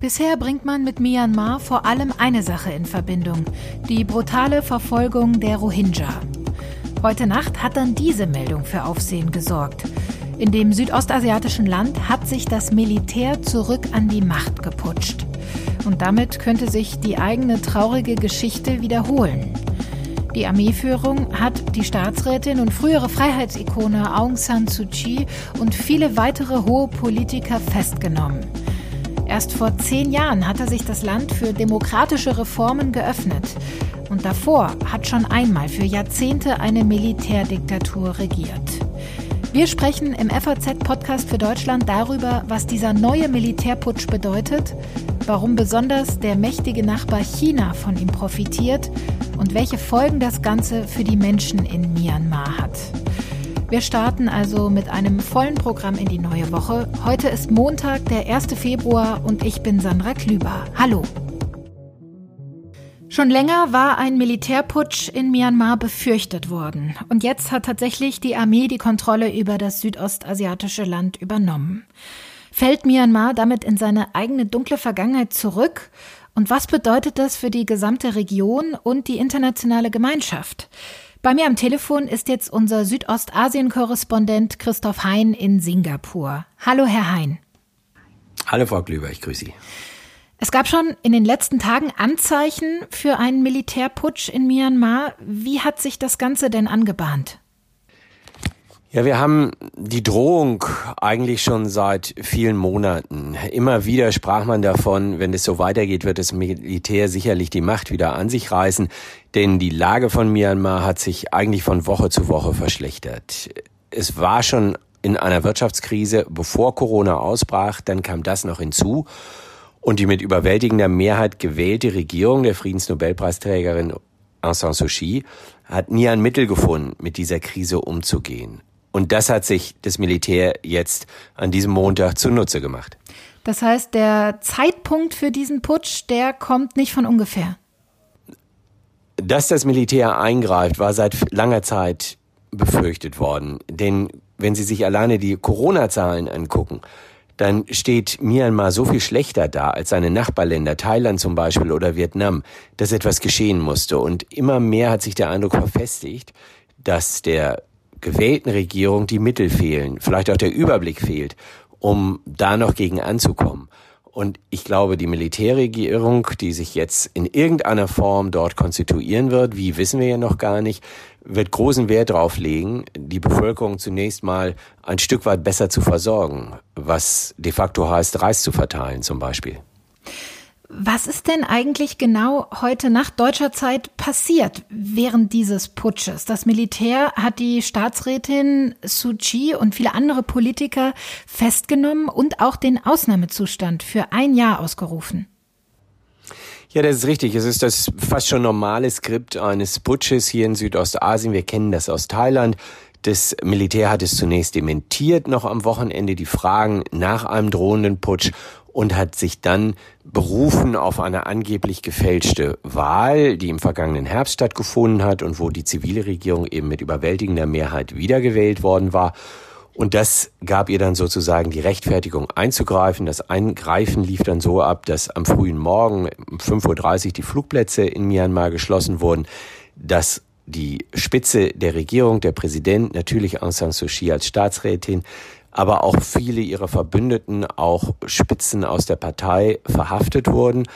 Bisher bringt man mit Myanmar vor allem eine Sache in Verbindung, die brutale Verfolgung der Rohingya. Heute Nacht hat dann diese Meldung für Aufsehen gesorgt. In dem südostasiatischen Land hat sich das Militär zurück an die Macht geputscht. Und damit könnte sich die eigene traurige Geschichte wiederholen. Die Armeeführung hat die Staatsrätin und frühere Freiheitsikone Aung San Suu Kyi und viele weitere hohe Politiker festgenommen. Erst vor zehn Jahren hatte sich das Land für demokratische Reformen geöffnet. Und davor hat schon einmal für Jahrzehnte eine Militärdiktatur regiert. Wir sprechen im FAZ-Podcast für Deutschland darüber, was dieser neue Militärputsch bedeutet, warum besonders der mächtige Nachbar China von ihm profitiert und welche Folgen das Ganze für die Menschen in Myanmar hat. Wir starten also mit einem vollen Programm in die neue Woche. Heute ist Montag, der 1. Februar und ich bin Sandra Klüber. Hallo. Schon länger war ein Militärputsch in Myanmar befürchtet worden. Und jetzt hat tatsächlich die Armee die Kontrolle über das südostasiatische Land übernommen. Fällt Myanmar damit in seine eigene dunkle Vergangenheit zurück? Und was bedeutet das für die gesamte Region und die internationale Gemeinschaft? Bei mir am Telefon ist jetzt unser Südostasien-Korrespondent Christoph Hein in Singapur. Hallo, Herr Hein. Hallo, Frau Klüber, ich grüße Sie. Es gab schon in den letzten Tagen Anzeichen für einen Militärputsch in Myanmar. Wie hat sich das Ganze denn angebahnt? Ja, wir haben die Drohung eigentlich schon seit vielen Monaten. Immer wieder sprach man davon, wenn es so weitergeht, wird das Militär sicherlich die Macht wieder an sich reißen, denn die Lage von Myanmar hat sich eigentlich von Woche zu Woche verschlechtert. Es war schon in einer Wirtschaftskrise, bevor Corona ausbrach, dann kam das noch hinzu. Und die mit überwältigender Mehrheit gewählte Regierung der Friedensnobelpreisträgerin Aung San Suu Kyi hat nie ein Mittel gefunden, mit dieser Krise umzugehen. Und das hat sich das Militär jetzt an diesem Montag zunutze gemacht. Das heißt, der Zeitpunkt für diesen Putsch, der kommt nicht von ungefähr. Dass das Militär eingreift, war seit langer Zeit befürchtet worden. Denn wenn Sie sich alleine die Corona-Zahlen angucken, dann steht Myanmar so viel schlechter da als seine Nachbarländer, Thailand zum Beispiel oder Vietnam, dass etwas geschehen musste. Und immer mehr hat sich der Eindruck verfestigt, dass der gewählten Regierung die Mittel fehlen, vielleicht auch der Überblick fehlt, um da noch gegen anzukommen. Und ich glaube, die Militärregierung, die sich jetzt in irgendeiner Form dort konstituieren wird, wie wissen wir ja noch gar nicht, wird großen Wert darauf legen, die Bevölkerung zunächst mal ein Stück weit besser zu versorgen, was de facto heißt, Reis zu verteilen zum Beispiel. Was ist denn eigentlich genau heute Nacht deutscher Zeit passiert während dieses Putsches? Das Militär hat die Staatsrätin Suu Kyi und viele andere Politiker festgenommen und auch den Ausnahmezustand für ein Jahr ausgerufen. Ja, das ist richtig. Es ist das fast schon normale Skript eines Putsches hier in Südostasien. Wir kennen das aus Thailand. Das Militär hat es zunächst dementiert, noch am Wochenende die Fragen nach einem drohenden Putsch und hat sich dann berufen auf eine angeblich gefälschte Wahl, die im vergangenen Herbst stattgefunden hat und wo die zivile Regierung eben mit überwältigender Mehrheit wiedergewählt worden war. Und das gab ihr dann sozusagen die Rechtfertigung einzugreifen. Das Eingreifen lief dann so ab, dass am frühen Morgen um 5.30 Uhr die Flugplätze in Myanmar geschlossen wurden, dass die Spitze der Regierung, der Präsident, natürlich Aung San Suu Kyi als Staatsrätin, aber auch viele ihrer Verbündeten, auch Spitzen aus der Partei verhaftet wurden.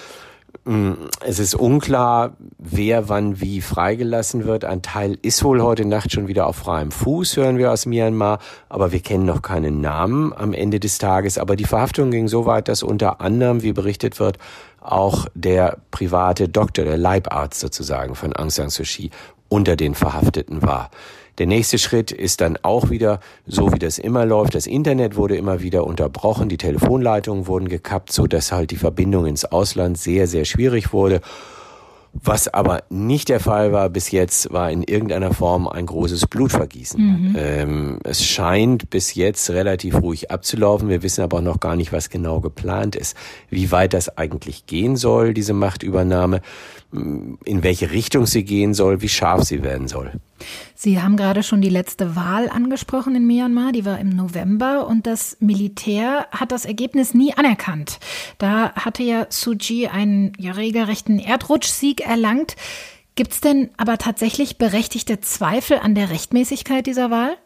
Mm, es ist unklar, wer wann wie freigelassen wird. Ein Teil ist wohl heute Nacht schon wieder auf freiem Fuß, hören wir aus Myanmar, aber wir kennen noch keinen Namen am Ende des Tages. Aber die Verhaftung ging so weit, dass unter anderem, wie berichtet wird, auch der private Doktor, der Leibarzt sozusagen von Aung San Suu Kyi unter den Verhafteten war. Der nächste Schritt ist dann auch wieder so, wie das immer läuft. Das Internet wurde immer wieder unterbrochen, die Telefonleitungen wurden gekappt, so dass halt die Verbindung ins Ausland sehr, sehr schwierig wurde. Was aber nicht der Fall war bis jetzt, war in irgendeiner Form ein großes Blutvergießen. Mhm. Ähm, es scheint bis jetzt relativ ruhig abzulaufen. Wir wissen aber noch gar nicht, was genau geplant ist. Wie weit das eigentlich gehen soll, diese Machtübernahme, in welche Richtung sie gehen soll, wie scharf sie werden soll. Sie haben gerade schon die letzte Wahl angesprochen in Myanmar, die war im November und das Militär hat das Ergebnis nie anerkannt. Da hatte ja Suu Kyi einen ja regelrechten Erdrutschsieg erlangt. Gibt es denn aber tatsächlich berechtigte Zweifel an der Rechtmäßigkeit dieser Wahl?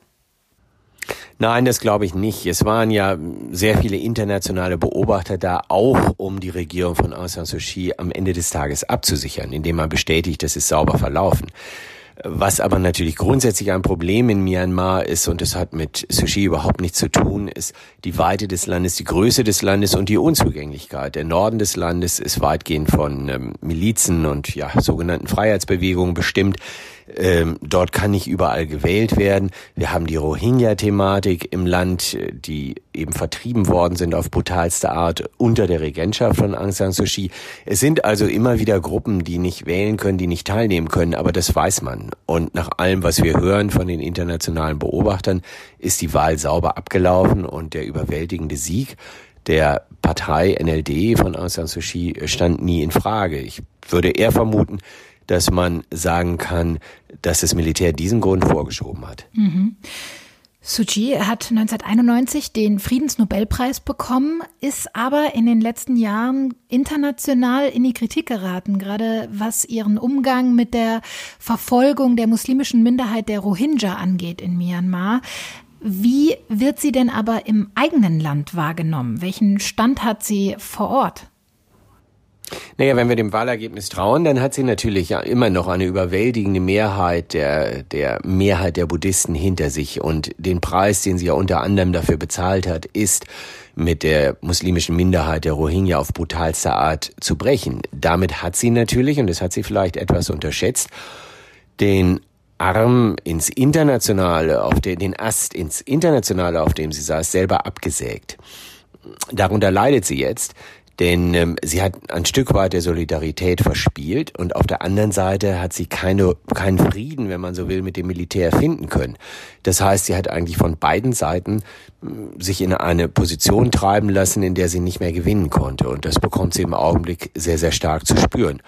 Nein, das glaube ich nicht. Es waren ja sehr viele internationale Beobachter da, auch um die Regierung von Aung San Suu Kyi am Ende des Tages abzusichern, indem man bestätigt, dass es sauber verlaufen. Was aber natürlich grundsätzlich ein Problem in Myanmar ist, und das hat mit Sushi überhaupt nichts zu tun, ist die Weite des Landes, die Größe des Landes und die Unzugänglichkeit. Der Norden des Landes ist weitgehend von ähm, Milizen und ja, sogenannten Freiheitsbewegungen bestimmt. Ähm, dort kann nicht überall gewählt werden. Wir haben die Rohingya-Thematik im Land, die eben vertrieben worden sind auf brutalste Art unter der Regentschaft von Aung San Suu Kyi. Es sind also immer wieder Gruppen, die nicht wählen können, die nicht teilnehmen können, aber das weiß man. Und nach allem, was wir hören von den internationalen Beobachtern, ist die Wahl sauber abgelaufen und der überwältigende Sieg der Partei NLD von Aung San Suu Kyi stand nie in Frage. Ich würde eher vermuten, dass man sagen kann, dass das Militär diesen Grund vorgeschoben hat. Mhm. Suu hat 1991 den Friedensnobelpreis bekommen, ist aber in den letzten Jahren international in die Kritik geraten, gerade was ihren Umgang mit der Verfolgung der muslimischen Minderheit der Rohingya angeht in Myanmar. Wie wird sie denn aber im eigenen Land wahrgenommen? Welchen Stand hat sie vor Ort? Naja, wenn wir dem Wahlergebnis trauen, dann hat sie natürlich ja immer noch eine überwältigende Mehrheit der, der Mehrheit der Buddhisten hinter sich. Und den Preis, den sie ja unter anderem dafür bezahlt hat, ist, mit der muslimischen Minderheit der Rohingya auf brutalste Art zu brechen. Damit hat sie natürlich, und das hat sie vielleicht etwas unterschätzt, den Arm ins Internationale, auf den, den Ast ins Internationale, auf dem sie saß, selber abgesägt. Darunter leidet sie jetzt. Denn ähm, sie hat ein Stück weit der Solidarität verspielt und auf der anderen Seite hat sie keine, keinen Frieden, wenn man so will, mit dem Militär finden können. Das heißt, sie hat eigentlich von beiden Seiten äh, sich in eine Position treiben lassen, in der sie nicht mehr gewinnen konnte. Und das bekommt sie im Augenblick sehr, sehr stark zu spüren.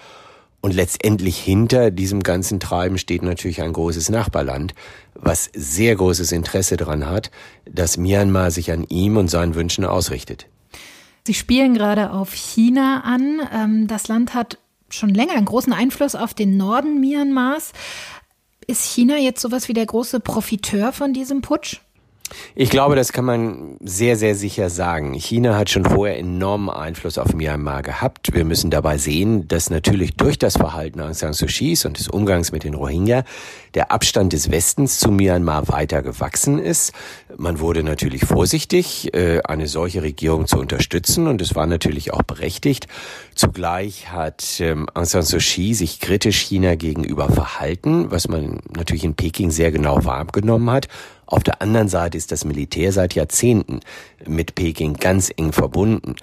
Und letztendlich hinter diesem ganzen Treiben steht natürlich ein großes Nachbarland, was sehr großes Interesse daran hat, dass Myanmar sich an ihm und seinen Wünschen ausrichtet. Sie spielen gerade auf China an. Ähm, das Land hat schon länger einen großen Einfluss auf den Norden Myanmars. Ist China jetzt sowas wie der große Profiteur von diesem Putsch? Ich glaube, das kann man sehr, sehr sicher sagen. China hat schon vorher enormen Einfluss auf Myanmar gehabt. Wir müssen dabei sehen, dass natürlich durch das Verhalten Aung San Suu Kyis und des Umgangs mit den Rohingya der Abstand des Westens zu Myanmar weiter gewachsen ist. Man wurde natürlich vorsichtig, äh, eine solche Regierung zu unterstützen und es war natürlich auch berechtigt. Zugleich hat ähm, Aung San Suu Kyi sich kritisch China gegenüber verhalten, was man natürlich in Peking sehr genau wahrgenommen hat. Auf der anderen Seite ist das Militär seit Jahrzehnten mit Peking ganz eng verbunden.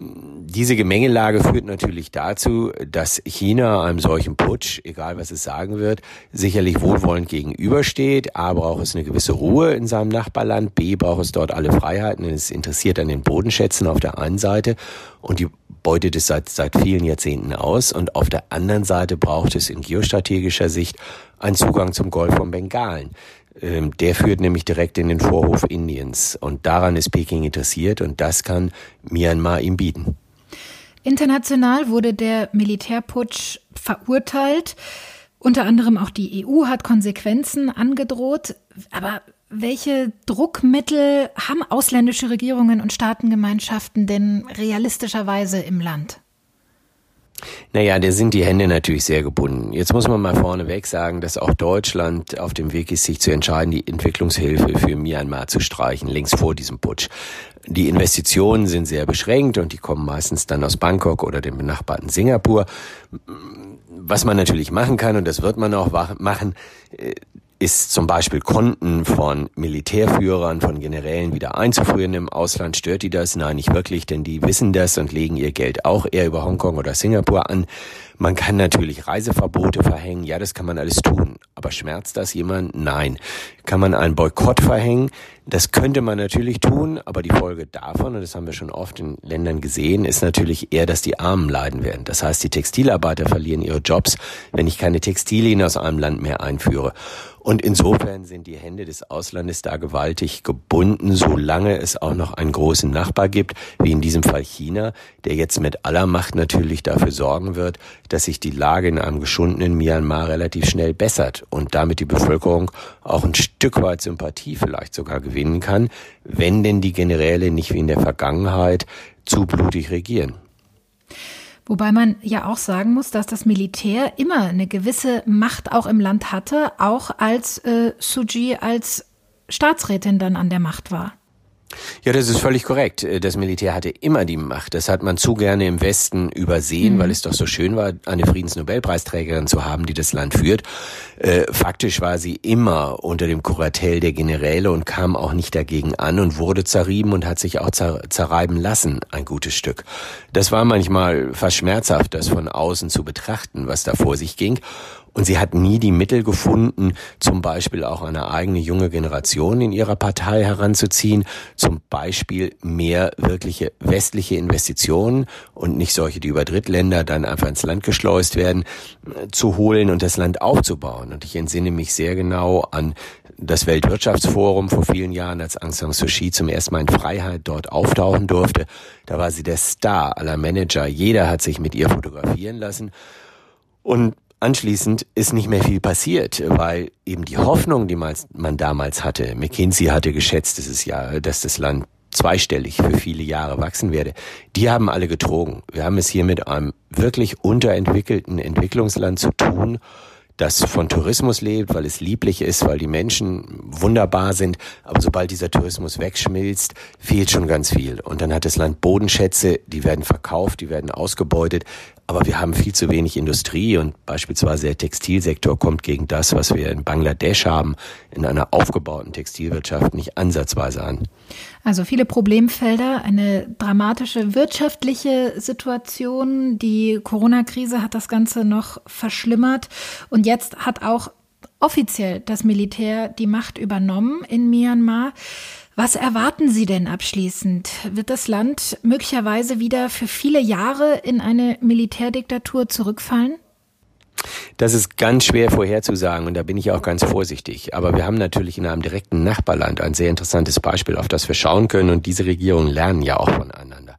Diese Gemengelage führt natürlich dazu, dass China einem solchen Putsch, egal was es sagen wird, sicherlich wohlwollend gegenübersteht. A braucht es eine gewisse Ruhe in seinem Nachbarland, B braucht es dort alle Freiheiten, es interessiert an den Bodenschätzen auf der einen Seite und die beutet es seit, seit vielen Jahrzehnten aus und auf der anderen Seite braucht es in geostrategischer Sicht einen Zugang zum Golf von Bengalen. Ähm, der führt nämlich direkt in den Vorhof Indiens. Und daran ist Peking interessiert und das kann Myanmar ihm bieten. International wurde der Militärputsch verurteilt. Unter anderem auch die EU hat Konsequenzen angedroht. Aber welche Druckmittel haben ausländische Regierungen und Staatengemeinschaften denn realistischerweise im Land? Naja, da sind die Hände natürlich sehr gebunden. Jetzt muss man mal vorneweg sagen, dass auch Deutschland auf dem Weg ist, sich zu entscheiden, die Entwicklungshilfe für Myanmar zu streichen, längst vor diesem Putsch. Die Investitionen sind sehr beschränkt und die kommen meistens dann aus Bangkok oder dem benachbarten Singapur. Was man natürlich machen kann, und das wird man auch machen, äh, ist zum Beispiel Konten von Militärführern, von Generälen wieder einzufrieren im Ausland. Stört die das? Nein, nicht wirklich, denn die wissen das und legen ihr Geld auch eher über Hongkong oder Singapur an. Man kann natürlich Reiseverbote verhängen. Ja, das kann man alles tun. Aber schmerzt das jemand? Nein. Kann man einen Boykott verhängen? Das könnte man natürlich tun, aber die Folge davon, und das haben wir schon oft in Ländern gesehen, ist natürlich eher, dass die Armen leiden werden. Das heißt, die Textilarbeiter verlieren ihre Jobs, wenn ich keine Textilien aus einem Land mehr einführe. Und insofern sind die Hände des Auslandes da gewaltig gebunden, solange es auch noch einen großen Nachbar gibt, wie in diesem Fall China, der jetzt mit aller Macht natürlich dafür sorgen wird, dass sich die Lage in einem geschundenen Myanmar relativ schnell bessert und damit die Bevölkerung auch ein Stück weit Sympathie vielleicht sogar gewinnen kann, wenn denn die Generäle nicht wie in der Vergangenheit zu blutig regieren. Wobei man ja auch sagen muss, dass das Militär immer eine gewisse Macht auch im Land hatte, auch als äh, Suji als Staatsrätin dann an der Macht war. Ja, das ist völlig korrekt. Das Militär hatte immer die Macht. Das hat man zu gerne im Westen übersehen, mhm. weil es doch so schön war, eine Friedensnobelpreisträgerin zu haben, die das Land führt. Äh, faktisch war sie immer unter dem Kuratell der Generäle und kam auch nicht dagegen an und wurde zerrieben und hat sich auch zer zerreiben lassen, ein gutes Stück. Das war manchmal fast schmerzhaft, das von außen zu betrachten, was da vor sich ging. Und sie hat nie die Mittel gefunden, zum Beispiel auch eine eigene junge Generation in ihrer Partei heranzuziehen, zum Beispiel mehr wirkliche westliche Investitionen und nicht solche, die über Drittländer dann einfach ins Land geschleust werden, äh, zu holen und das Land aufzubauen. Und ich entsinne mich sehr genau an das Weltwirtschaftsforum vor vielen Jahren, als Aung San Suu Kyi zum ersten Mal in Freiheit dort auftauchen durfte. Da war sie der Star aller Manager. Jeder hat sich mit ihr fotografieren lassen. Und Anschließend ist nicht mehr viel passiert, weil eben die Hoffnung, die man damals hatte, McKinsey hatte geschätzt, dass, es ja, dass das Land zweistellig für viele Jahre wachsen werde, die haben alle getrogen. Wir haben es hier mit einem wirklich unterentwickelten Entwicklungsland zu tun, das von Tourismus lebt, weil es lieblich ist, weil die Menschen wunderbar sind. Aber sobald dieser Tourismus wegschmilzt, fehlt schon ganz viel. Und dann hat das Land Bodenschätze, die werden verkauft, die werden ausgebeutet. Aber wir haben viel zu wenig Industrie und beispielsweise der Textilsektor kommt gegen das, was wir in Bangladesch haben, in einer aufgebauten Textilwirtschaft nicht ansatzweise an. Also viele Problemfelder, eine dramatische wirtschaftliche Situation. Die Corona-Krise hat das Ganze noch verschlimmert. Und jetzt hat auch offiziell das Militär die Macht übernommen in Myanmar. Was erwarten Sie denn abschließend? Wird das Land möglicherweise wieder für viele Jahre in eine Militärdiktatur zurückfallen? Das ist ganz schwer vorherzusagen und da bin ich auch ganz vorsichtig. Aber wir haben natürlich in einem direkten Nachbarland ein sehr interessantes Beispiel, auf das wir schauen können und diese Regierungen lernen ja auch voneinander.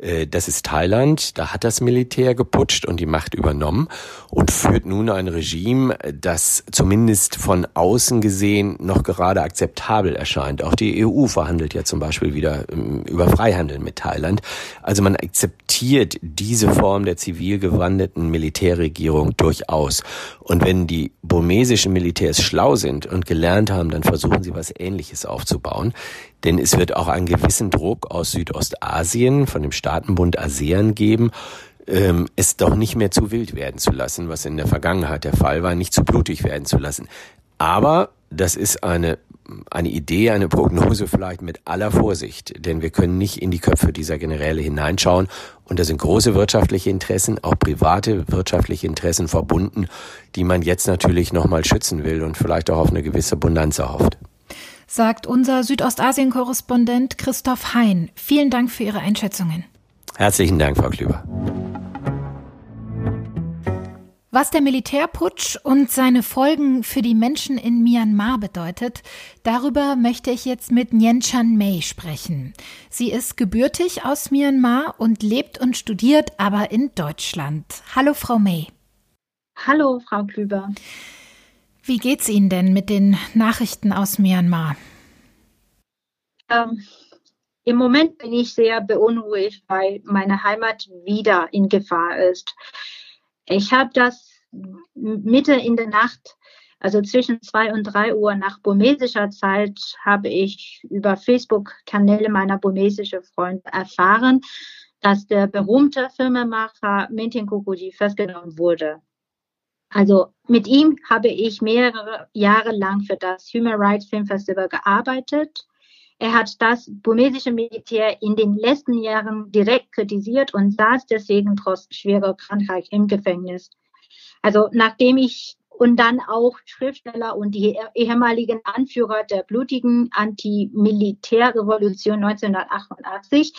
Äh, das ist Thailand, da hat das Militär geputscht und die Macht übernommen und führt nun ein Regime, das zumindest von außen gesehen noch gerade akzeptabel erscheint. Auch die EU verhandelt ja zum Beispiel wieder ähm, über Freihandel mit Thailand. Also man akzeptiert diese Form der zivil gewandeten Militärregierung durchaus. Und wenn die burmesischen Militärs schlau sind und gelernt haben, dann versuchen sie was Ähnliches aufzubauen. Denn es wird auch einen gewissen Druck aus Südostasien, von dem Staatenbund ASEAN geben, ähm, es doch nicht mehr zu wild werden zu lassen, was in der Vergangenheit der Fall war, nicht zu blutig werden zu lassen. Aber das ist eine, eine Idee, eine Prognose vielleicht mit aller Vorsicht, denn wir können nicht in die Köpfe dieser Generäle hineinschauen und da sind große wirtschaftliche Interessen, auch private wirtschaftliche Interessen verbunden, die man jetzt natürlich nochmal schützen will und vielleicht auch auf eine gewisse Bonanza hofft sagt unser Südostasien-Korrespondent Christoph Hein. Vielen Dank für Ihre Einschätzungen. Herzlichen Dank, Frau Klüber. Was der Militärputsch und seine Folgen für die Menschen in Myanmar bedeutet, darüber möchte ich jetzt mit Nyen Chan Mei sprechen. Sie ist gebürtig aus Myanmar und lebt und studiert aber in Deutschland. Hallo, Frau Mei. Hallo, Frau Klüber. Wie geht's Ihnen denn mit den Nachrichten aus Myanmar? Ähm, Im Moment bin ich sehr beunruhigt, weil meine Heimat wieder in Gefahr ist. Ich habe das Mitte in der Nacht, also zwischen zwei und drei Uhr nach burmesischer Zeit, habe ich über Facebook-Kanäle meiner burmesischen Freunde erfahren, dass der berühmte Filmemacher Mintin Kukuji festgenommen wurde. Also mit ihm habe ich mehrere Jahre lang für das Human Rights Film Festival gearbeitet. Er hat das burmesische Militär in den letzten Jahren direkt kritisiert und saß deswegen trotz schwerer Krankheit im Gefängnis. Also nachdem ich und dann auch Schriftsteller und die ehemaligen Anführer der blutigen Antimilitärrevolution 1988,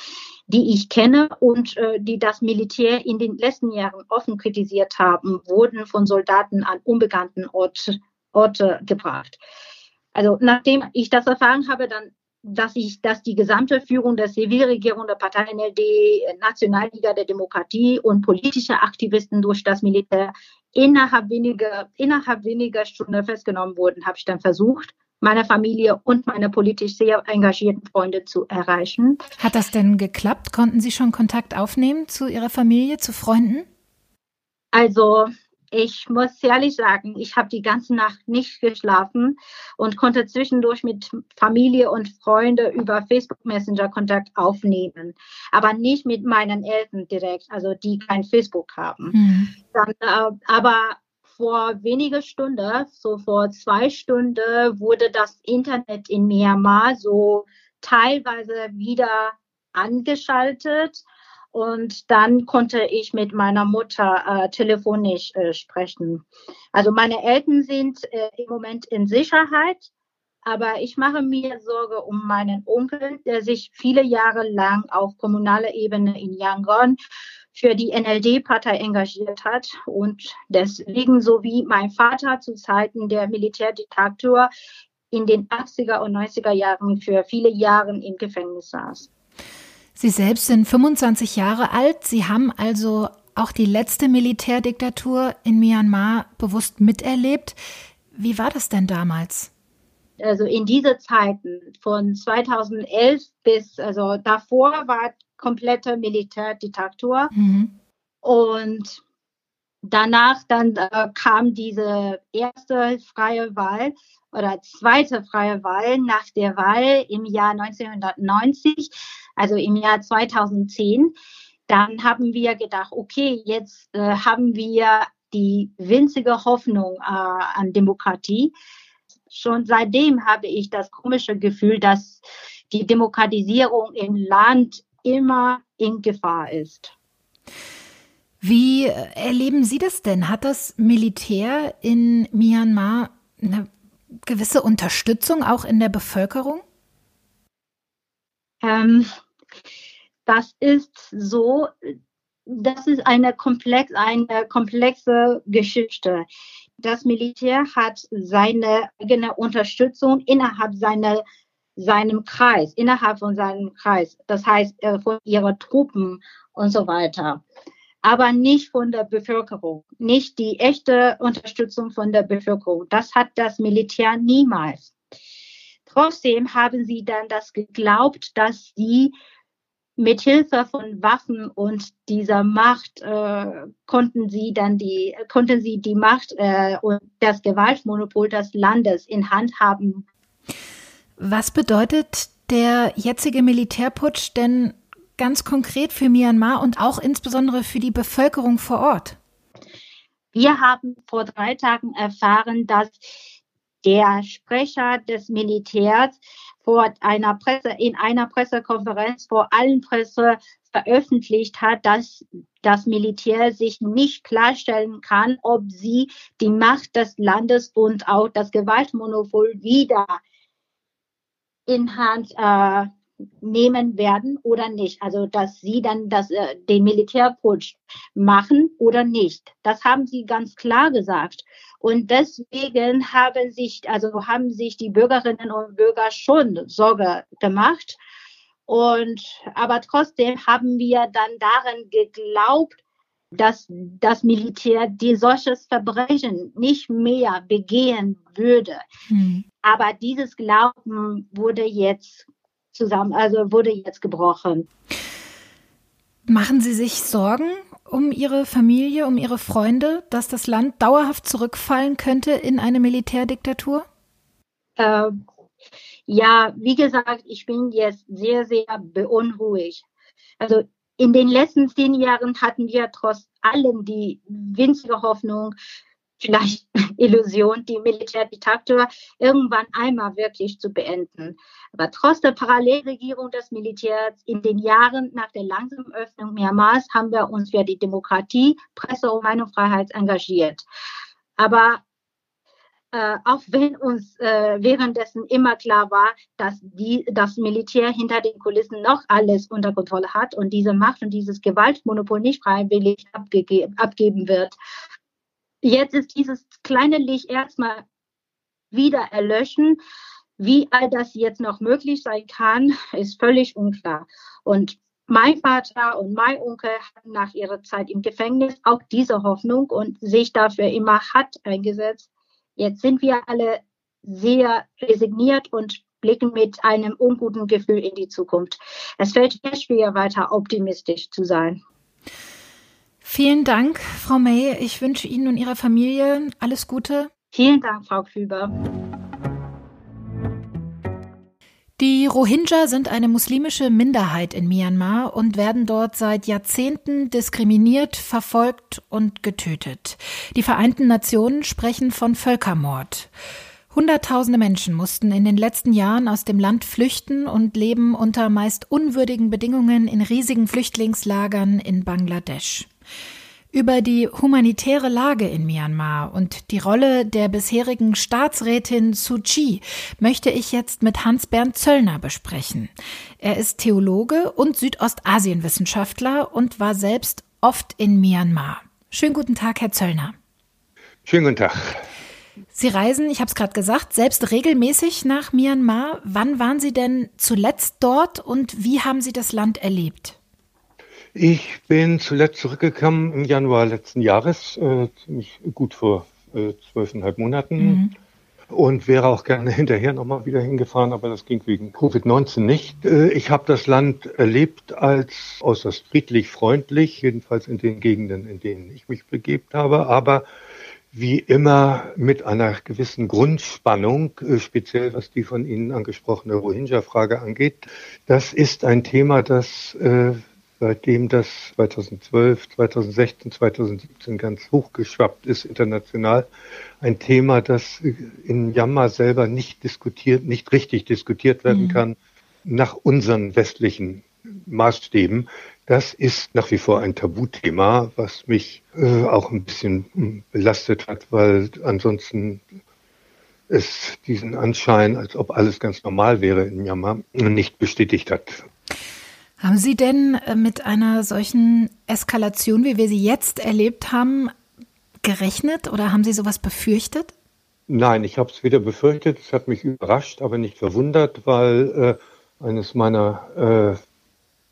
die ich kenne und äh, die das Militär in den letzten Jahren offen kritisiert haben, wurden von Soldaten an unbekannten Ort, Orte gebracht. Also nachdem ich das erfahren habe, dann dass ich, dass die gesamte Führung der Zivilregierung der Partei NLD, Nationalliga der Demokratie und politische Aktivisten durch das Militär innerhalb weniger, innerhalb weniger Stunden festgenommen wurden, habe ich dann versucht, meine Familie und meine politisch sehr engagierten Freunde zu erreichen. Hat das denn geklappt? Konnten Sie schon Kontakt aufnehmen zu Ihrer Familie, zu Freunden? Also ich muss ehrlich sagen, ich habe die ganze Nacht nicht geschlafen und konnte zwischendurch mit Familie und Freunde über Facebook Messenger Kontakt aufnehmen, aber nicht mit meinen Eltern direkt, also die kein Facebook haben. Mhm. Dann, äh, aber vor weniger Stunden, so vor zwei Stunden, wurde das Internet in Myanmar so teilweise wieder angeschaltet und dann konnte ich mit meiner Mutter äh, telefonisch äh, sprechen. Also meine Eltern sind äh, im Moment in Sicherheit, aber ich mache mir Sorge um meinen Onkel, der sich viele Jahre lang auf kommunaler Ebene in Yangon für die NLD-Partei engagiert hat und deswegen so wie mein Vater zu Zeiten der Militärdiktatur in den 80er und 90er Jahren für viele Jahre im Gefängnis saß. Sie selbst sind 25 Jahre alt. Sie haben also auch die letzte Militärdiktatur in Myanmar bewusst miterlebt. Wie war das denn damals? Also in diese Zeiten von 2011 bis, also davor war komplette Militärdiktatur. Mhm. Und danach dann äh, kam diese erste freie Wahl oder zweite freie Wahl nach der Wahl im Jahr 1990 also im Jahr 2010, dann haben wir gedacht, okay, jetzt äh, haben wir die winzige Hoffnung äh, an Demokratie. Schon seitdem habe ich das komische Gefühl, dass die Demokratisierung im Land immer in Gefahr ist. Wie äh, erleben Sie das denn? Hat das Militär in Myanmar eine gewisse Unterstützung auch in der Bevölkerung? Ähm, das ist so, das ist eine, komplex, eine komplexe Geschichte. Das Militär hat seine eigene Unterstützung innerhalb seiner seinem Kreis, innerhalb von seinem Kreis, das heißt äh, von ihren Truppen und so weiter, aber nicht von der Bevölkerung, nicht die echte Unterstützung von der Bevölkerung. Das hat das Militär niemals. Trotzdem haben sie dann das geglaubt, dass sie mit Hilfe von Waffen und dieser Macht äh, konnten sie dann die konnten sie die Macht äh, und das Gewaltmonopol des Landes in Hand haben. Was bedeutet der jetzige Militärputsch denn ganz konkret für Myanmar und auch insbesondere für die Bevölkerung vor Ort? Wir haben vor drei Tagen erfahren, dass der Sprecher des Militärs vor einer Presse, in einer Pressekonferenz vor allen Presse veröffentlicht hat, dass das Militär sich nicht klarstellen kann, ob sie die Macht des Landes und auch das Gewaltmonopol wieder in Hand äh, nehmen werden oder nicht. Also dass sie dann das, äh, den Militärputsch machen oder nicht. Das haben sie ganz klar gesagt. Und deswegen haben sich, also haben sich die Bürgerinnen und Bürger schon Sorge gemacht. Und aber trotzdem haben wir dann daran geglaubt, dass das Militär die solches Verbrechen nicht mehr begehen würde. Hm. Aber dieses Glauben wurde jetzt zusammen, also wurde jetzt gebrochen. Machen Sie sich Sorgen um Ihre Familie, um Ihre Freunde, dass das Land dauerhaft zurückfallen könnte in eine Militärdiktatur? Äh, ja, wie gesagt, ich bin jetzt sehr, sehr beunruhigt. Also in den letzten zehn Jahren hatten wir trotz allem die winzige Hoffnung, vielleicht Illusion, die Militärdiktatur irgendwann einmal wirklich zu beenden. Aber trotz der Parallelregierung des Militärs in den Jahren nach der langsamen Öffnung Myanmars haben wir uns für die Demokratie, Presse- und Meinungsfreiheit engagiert. Aber äh, auch wenn uns äh, währenddessen immer klar war, dass die, das Militär hinter den Kulissen noch alles unter Kontrolle hat und diese Macht und dieses Gewaltmonopol nicht freiwillig abgege abgeben wird. Jetzt ist dieses kleine Licht erstmal wieder erlöschen. Wie all das jetzt noch möglich sein kann, ist völlig unklar. Und mein Vater und mein Onkel hatten nach ihrer Zeit im Gefängnis auch diese Hoffnung und sich dafür immer hart eingesetzt. Jetzt sind wir alle sehr resigniert und blicken mit einem unguten Gefühl in die Zukunft. Es fällt sehr schwer, weiter optimistisch zu sein. Vielen Dank, Frau May. Ich wünsche Ihnen und Ihrer Familie alles Gute. Vielen Dank, Frau Küber. Die Rohingya sind eine muslimische Minderheit in Myanmar und werden dort seit Jahrzehnten diskriminiert, verfolgt und getötet. Die Vereinten Nationen sprechen von Völkermord. Hunderttausende Menschen mussten in den letzten Jahren aus dem Land flüchten und leben unter meist unwürdigen Bedingungen in riesigen Flüchtlingslagern in Bangladesch. Über die humanitäre Lage in Myanmar und die Rolle der bisherigen Staatsrätin Suu Kyi möchte ich jetzt mit Hans-Bernd Zöllner besprechen. Er ist Theologe und Südostasienwissenschaftler und war selbst oft in Myanmar. Schönen guten Tag, Herr Zöllner. Schönen guten Tag. Sie reisen, ich habe es gerade gesagt, selbst regelmäßig nach Myanmar. Wann waren Sie denn zuletzt dort und wie haben Sie das Land erlebt? Ich bin zuletzt zurückgekommen im Januar letzten Jahres, äh, ziemlich gut vor äh, zwölfeinhalb Monaten. Mhm. Und wäre auch gerne hinterher nochmal wieder hingefahren, aber das ging wegen Covid-19 nicht. Äh, ich habe das Land erlebt als äußerst friedlich, freundlich, jedenfalls in den Gegenden, in denen ich mich begebt habe, aber wie immer mit einer gewissen Grundspannung, äh, speziell was die von Ihnen angesprochene Rohingya-Frage angeht. Das ist ein Thema, das äh, seitdem das 2012, 2016, 2017 ganz hochgeschwappt ist international, ein Thema, das in Jammer selber nicht diskutiert, nicht richtig diskutiert werden mhm. kann nach unseren westlichen Maßstäben. Das ist nach wie vor ein Tabuthema, was mich äh, auch ein bisschen hm, belastet hat, weil ansonsten es diesen Anschein, als ob alles ganz normal wäre in Myanmar, nicht bestätigt hat. Haben Sie denn äh, mit einer solchen Eskalation, wie wir sie jetzt erlebt haben, gerechnet oder haben Sie sowas befürchtet? Nein, ich habe es weder befürchtet, es hat mich überrascht, aber nicht verwundert, weil äh, eines meiner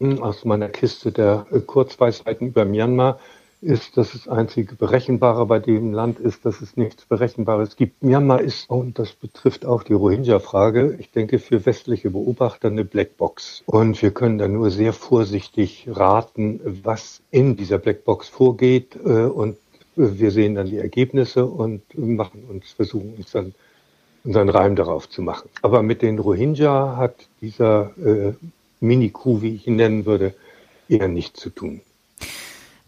äh, aus meiner Kiste der äh, Kurzweisheiten über Myanmar ist, dass das einzige Berechenbare bei dem Land ist, dass es nichts Berechenbares gibt. Myanmar ist, und das betrifft auch die Rohingya-Frage, ich denke für westliche Beobachter eine Blackbox. Und wir können da nur sehr vorsichtig raten, was in dieser Blackbox vorgeht. Äh, und wir sehen dann die Ergebnisse und machen uns, versuchen uns dann unseren Reim darauf zu machen. Aber mit den Rohingya hat dieser äh, Mini-Coup, wie ich ihn nennen würde, eher nichts zu tun.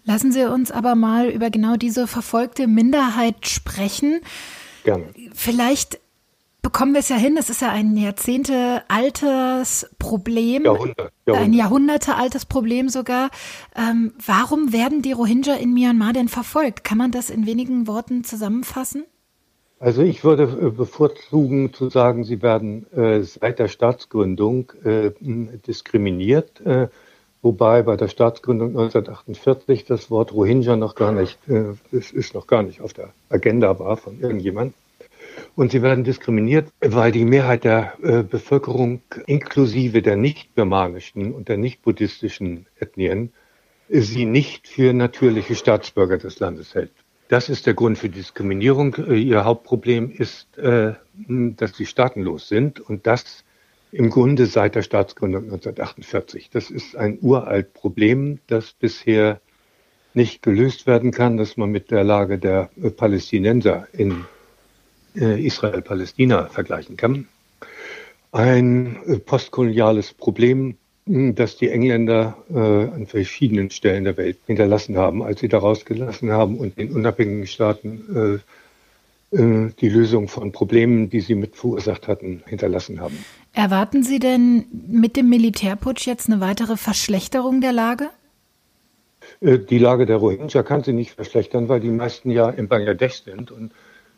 Lassen Sie uns aber mal über genau diese verfolgte Minderheit sprechen. Gerne. Vielleicht bekommen wir es ja hin, das ist ja ein Jahrzehnte altes Problem, Jahrhundert, Jahrhundert. ein Jahrhunderte altes Problem sogar. Ähm, warum werden die Rohingya in Myanmar denn verfolgt? Kann man das in wenigen Worten zusammenfassen? Also ich würde äh, bevorzugen zu sagen, sie werden äh, seit der Staatsgründung äh, diskriminiert. Äh, wobei bei der Staatsgründung 1948 das Wort Rohingya noch gar nicht, äh, es ist noch gar nicht auf der Agenda war von irgendjemand. Und sie werden diskriminiert, weil die Mehrheit der äh, Bevölkerung inklusive der nicht-birmanischen und der nicht-buddhistischen Ethnien sie nicht für natürliche Staatsbürger des Landes hält. Das ist der Grund für Diskriminierung. Äh, ihr Hauptproblem ist, dass sie staatenlos sind und das im Grunde seit der Staatsgründung 1948. Das ist ein uralt Problem, das bisher nicht gelöst werden kann, dass man mit der Lage der Palästinenser in äh, Israel-Palästina vergleichen kann. Ein äh, postkoloniales Problem, hm, das die Engländer äh, an verschiedenen Stellen der Welt hinterlassen haben, als sie daraus gelassen haben und den unabhängigen Staaten die Lösung von Problemen, die sie mit verursacht hatten, hinterlassen haben. Erwarten Sie denn mit dem Militärputsch jetzt eine weitere Verschlechterung der Lage? Äh, die Lage der Rohingya kann sie nicht verschlechtern, weil die meisten ja in Bangladesch sind und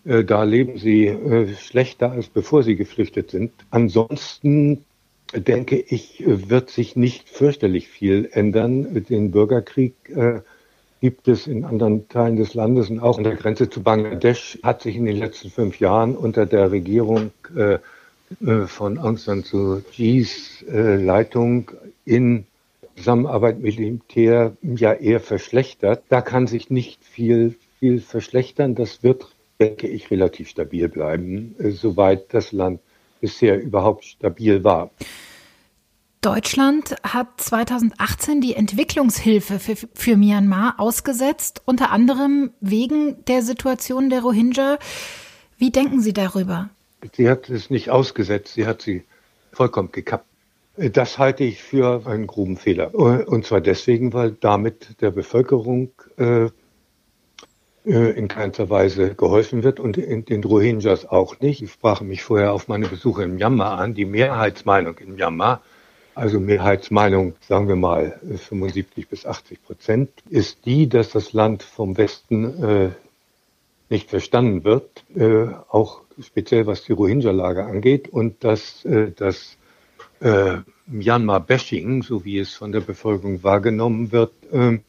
Äh, da leben sie äh, schlechter, als bevor sie geflüchtet sind. Ansonsten denke ich, wird sich nicht fürchterlich viel ändern. Den Bürgerkrieg äh, gibt es in anderen Teilen des Landes und auch an der Grenze zu Bangladesch hat sich in den letzten fünf Jahren unter der Regierung äh, äh von Aung San Suu Kyis äh, Leitung in Zusammenarbeit mit dem Militär ja eher verschlechtert. Da kann sich nicht viel, viel verschlechtern. Das wird, denke ich, relativ stabil bleiben, soweit das Land bisher überhaupt stabil war. Deutschland hat 2018 die Entwicklungshilfe für, für, Myanmar ausgesetzt, unter anderem wegen der Situation der Rohingya. Wie denken Sie darüber? Sie hat es nicht ausgesetzt, sie hat sie vollkommen gekappt. Das halte ich für einen groben Fehler. Und zwar deswegen, weil damit der Bevölkerung äh, äh in keinster Weise geholfen wird und den Rohingyas auch nicht. Ich sprach mich vorher auf meine Besuche in Myanmar an. Die Mehrheitsmeinung in Myanmar also Mehrheitsmeinung, sagen wir mal 75 bis 80 Prozent, ist die, dass das Land vom Westen äh, nicht verstanden wird, äh, auch speziell was die Rohingya-Lage angeht und dass äh, das äh, Myanmar-Bashing, so wie es von der Bevölkerung wahrgenommen wird, äh,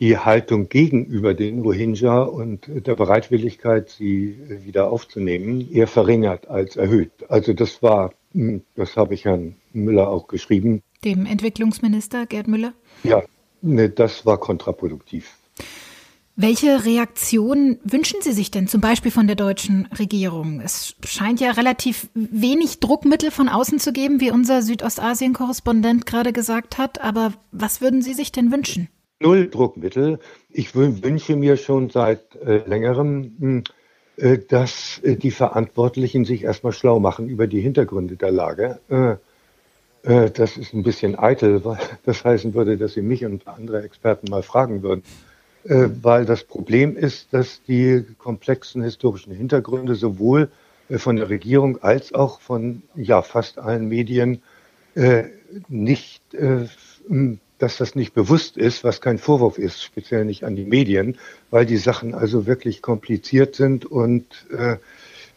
die Haltung gegenüber den Rohingya und der Bereitwilligkeit, sie wieder aufzunehmen, eher verringert als erhöht. Also das war, das habe ich Herrn Müller auch geschrieben. Dem Entwicklungsminister Gerd Müller? Ja, ne, das war kontraproduktiv. Welche Reaktion wünschen Sie sich denn zum Beispiel von der deutschen Regierung? Es scheint ja relativ wenig Druckmittel von außen zu geben, wie unser Südostasien-Korrespondent gerade gesagt hat. Aber was würden Sie sich denn wünschen? null Druckmittel. Ich wünsche mir schon seit äh, längerem, hm, dass äh, die Verantwortlichen sich erstmal schlau machen über die Hintergründe der Lage. Äh, äh, das ist ein bisschen eitel, weil das heißen würde, dass Sie mich und andere Experten mal fragen würden. Äh, weil das Problem ist, dass die komplexen historischen Hintergründe sowohl von der Regierung als auch von ja fast allen Medien nicht dass das nicht bewusst ist, was kein Vorwurf ist, speziell nicht an die Medien, weil die Sachen also wirklich kompliziert sind und äh,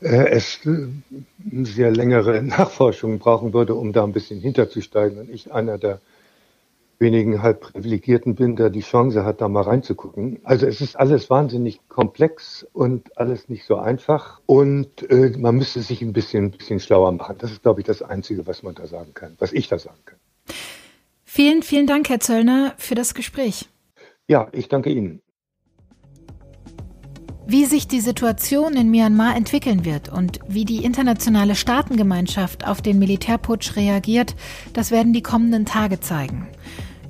äh es äh, sehr längere Nachforschungen brauchen würde, um da ein bisschen hinterzusteigen. Und ich einer der wenigen halb Privilegierten bin, der die Chance hat, da mal reinzugucken. Also es ist alles wahnsinnig komplex und alles nicht so einfach. Und äh, man müsste sich ein bisschen, ein bisschen schlauer machen. Das ist, glaube ich, das Einzige, was man da sagen kann, was ich da sagen kann. Vielen, vielen Dank, Herr Zöllner, für das Gespräch. Ja, ich danke Ihnen. Wie sich die Situation in Myanmar entwickeln wird und wie die internationale Staatengemeinschaft auf den Militärputsch reagiert, das werden die kommenden Tage zeigen.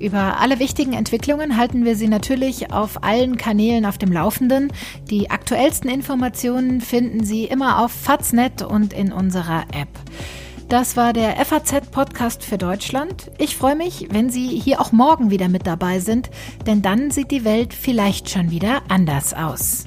Über alle wichtigen Entwicklungen halten wir Sie natürlich auf allen Kanälen auf dem Laufenden. Die aktuellsten Informationen finden Sie immer auf Faznet und in unserer App. Das war der FAZ-Podcast für Deutschland. Ich freue mich, wenn Sie hier auch morgen wieder mit dabei sind, denn dann sieht die Welt vielleicht schon wieder anders aus.